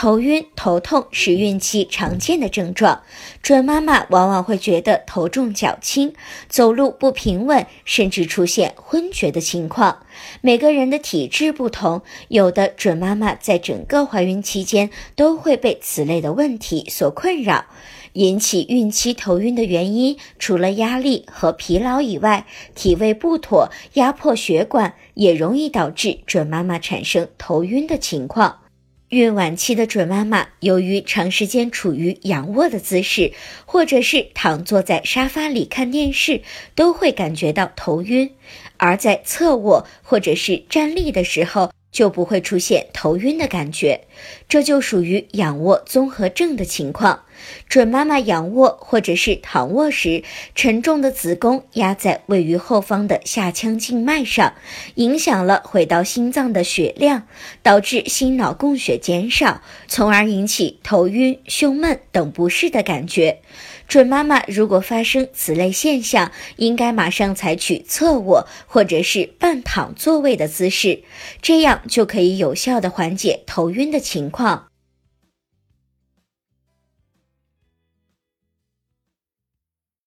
头晕、头痛是孕期常见的症状，准妈妈往往会觉得头重脚轻，走路不平稳，甚至出现昏厥的情况。每个人的体质不同，有的准妈妈在整个怀孕期间都会被此类的问题所困扰。引起孕期头晕的原因，除了压力和疲劳以外，体位不妥压迫血管，也容易导致准妈妈产生头晕的情况。孕晚期的准妈妈，由于长时间处于仰卧的姿势，或者是躺坐在沙发里看电视，都会感觉到头晕；而在侧卧或者是站立的时候，就不会出现头晕的感觉，这就属于仰卧综合症的情况。准妈妈仰卧或者是躺卧时，沉重的子宫压在位于后方的下腔静脉上，影响了回到心脏的血量，导致心脑供血减少，从而引起头晕、胸闷等不适的感觉。准妈妈如果发生此类现象，应该马上采取侧卧或者是半躺座位的姿势，这样就可以有效的缓解头晕的情况。